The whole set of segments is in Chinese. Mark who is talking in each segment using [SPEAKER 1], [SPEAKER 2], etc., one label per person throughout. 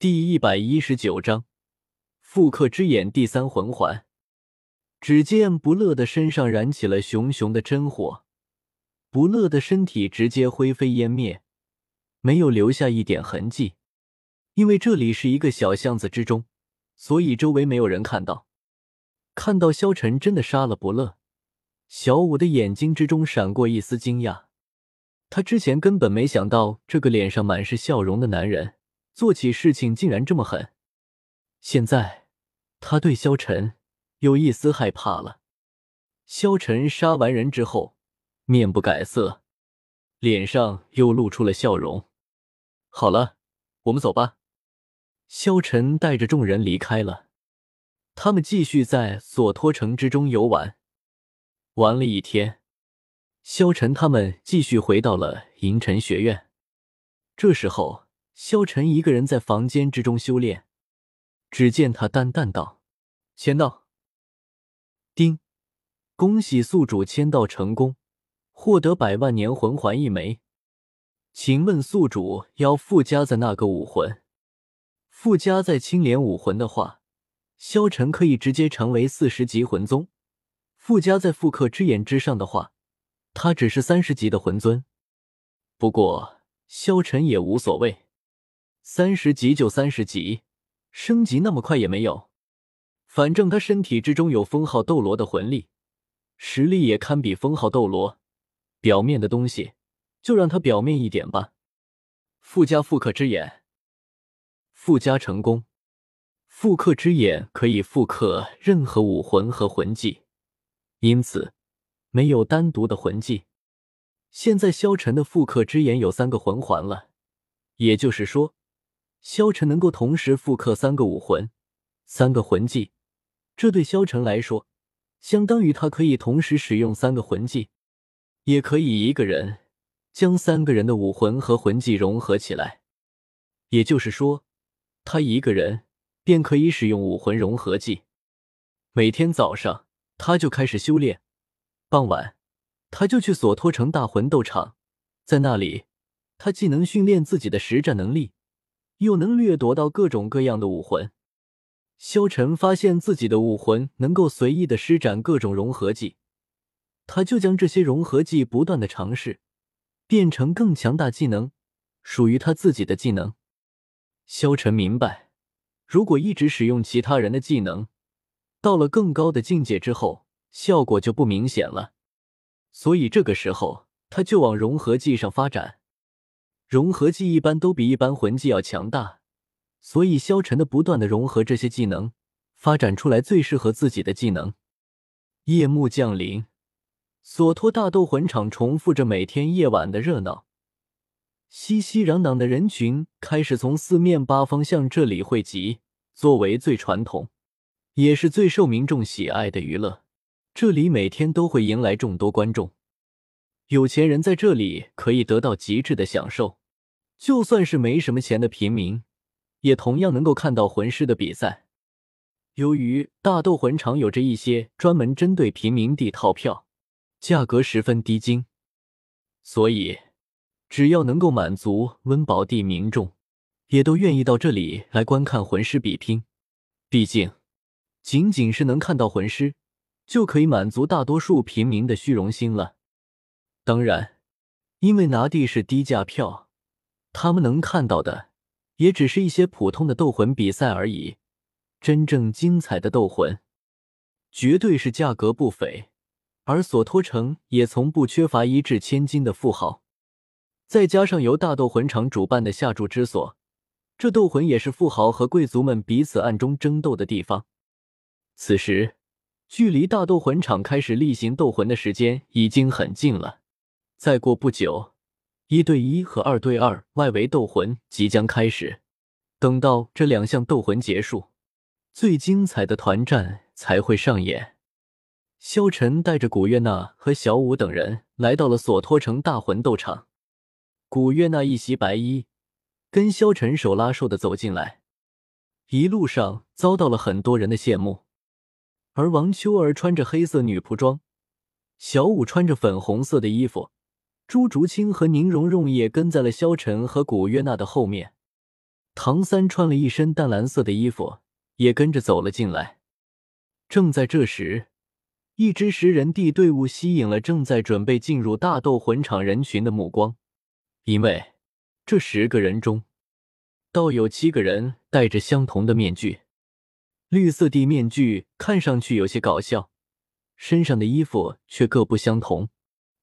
[SPEAKER 1] 第一百一十九章复刻之眼第三魂环。只见不乐的身上燃起了熊熊的真火，不乐的身体直接灰飞烟灭，没有留下一点痕迹。因为这里是一个小巷子之中，所以周围没有人看到。看到萧晨真的杀了不乐，小五的眼睛之中闪过一丝惊讶。他之前根本没想到这个脸上满是笑容的男人。做起事情竟然这么狠，现在他对萧晨有一丝害怕了。萧晨杀完人之后，面不改色，脸上又露出了笑容。好了，我们走吧。萧晨带着众人离开了，他们继续在索托城之中游玩。玩了一天，萧晨他们继续回到了银尘学院。这时候。萧晨一个人在房间之中修炼，只见他淡淡道：“签到。”丁，恭喜宿主签到成功，获得百万年魂环一枚。请问宿主要附加在那个武魂？附加在青莲武魂的话，萧晨可以直接成为四十级魂宗；附加在复刻之眼之上的话，他只是三十级的魂尊。不过萧晨也无所谓。三十级就三十级，升级那么快也没有。反正他身体之中有封号斗罗的魂力，实力也堪比封号斗罗。表面的东西就让他表面一点吧。附加复刻之眼，附加成功。复刻之眼可以复刻任何武魂和魂技，因此没有单独的魂技。现在萧晨的复刻之眼有三个魂环了，也就是说。萧晨能够同时复刻三个武魂、三个魂技，这对萧晨来说，相当于他可以同时使用三个魂技，也可以一个人将三个人的武魂和魂技融合起来。也就是说，他一个人便可以使用武魂融合技。每天早上他就开始修炼，傍晚他就去索托城大魂斗场，在那里他既能训练自己的实战能力。又能掠夺到各种各样的武魂，萧晨发现自己的武魂能够随意的施展各种融合技，他就将这些融合技不断的尝试，变成更强大技能，属于他自己的技能。萧晨明白，如果一直使用其他人的技能，到了更高的境界之后，效果就不明显了，所以这个时候他就往融合技上发展。融合技一般都比一般魂技要强大，所以萧晨的不断的融合这些技能，发展出来最适合自己的技能。夜幕降临，索托大斗魂场重复着每天夜晚的热闹，熙熙攘攘的人群开始从四面八方向这里汇集。作为最传统，也是最受民众喜爱的娱乐，这里每天都会迎来众多观众。有钱人在这里可以得到极致的享受。就算是没什么钱的平民，也同样能够看到魂师的比赛。由于大斗魂场有着一些专门针对平民地套票，价格十分低精，所以只要能够满足温饱地民众，也都愿意到这里来观看魂师比拼。毕竟，仅仅是能看到魂师，就可以满足大多数平民的虚荣心了。当然，因为拿地是低价票。他们能看到的，也只是一些普通的斗魂比赛而已。真正精彩的斗魂，绝对是价格不菲。而索托城也从不缺乏一掷千金的富豪。再加上由大斗魂场主办的下注之所，这斗魂也是富豪和贵族们彼此暗中争斗的地方。此时，距离大斗魂场开始例行斗魂的时间已经很近了。再过不久。一对一和二对二外围斗魂即将开始，等到这两项斗魂结束，最精彩的团战才会上演。萧晨带着古月娜和小舞等人来到了索托城大魂斗场。古月娜一袭白衣，跟萧晨手拉手的走进来，一路上遭到了很多人的羡慕。而王秋儿穿着黑色女仆装，小舞穿着粉红色的衣服。朱竹清和宁荣荣也跟在了萧晨和古月娜的后面，唐三穿了一身淡蓝色的衣服，也跟着走了进来。正在这时，一支十人地队伍吸引了正在准备进入大斗魂场人群的目光，因为这十个人中，倒有七个人戴着相同的面具。绿色地面具看上去有些搞笑，身上的衣服却各不相同，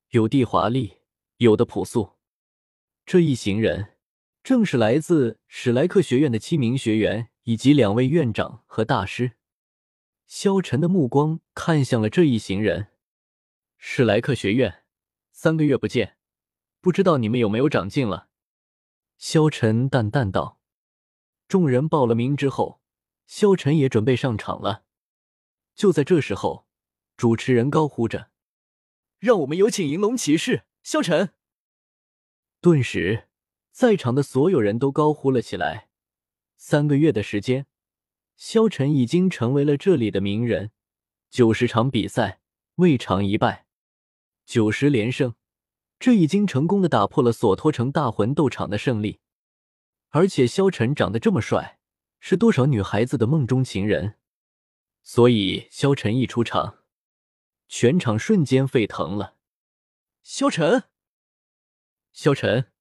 [SPEAKER 1] 有的华丽，有的朴素。这一行人。正是来自史莱克学院的七名学员以及两位院长和大师。萧晨的目光看向了这一行人。史莱克学院，三个月不见，不知道你们有没有长进了？萧晨淡淡道。众人报了名之后，萧晨也准备上场了。就在这时候，主持人高呼着：“让我们有请银龙骑士萧晨！”顿时。在场的所有人都高呼了起来。三个月的时间，萧晨已经成为了这里的名人。九十场比赛未尝一败，九十连胜，这已经成功的打破了索托城大魂斗场的胜利。而且萧晨长得这么帅，是多少女孩子的梦中情人。所以萧晨一出场，全场瞬间沸腾了。萧晨，萧晨。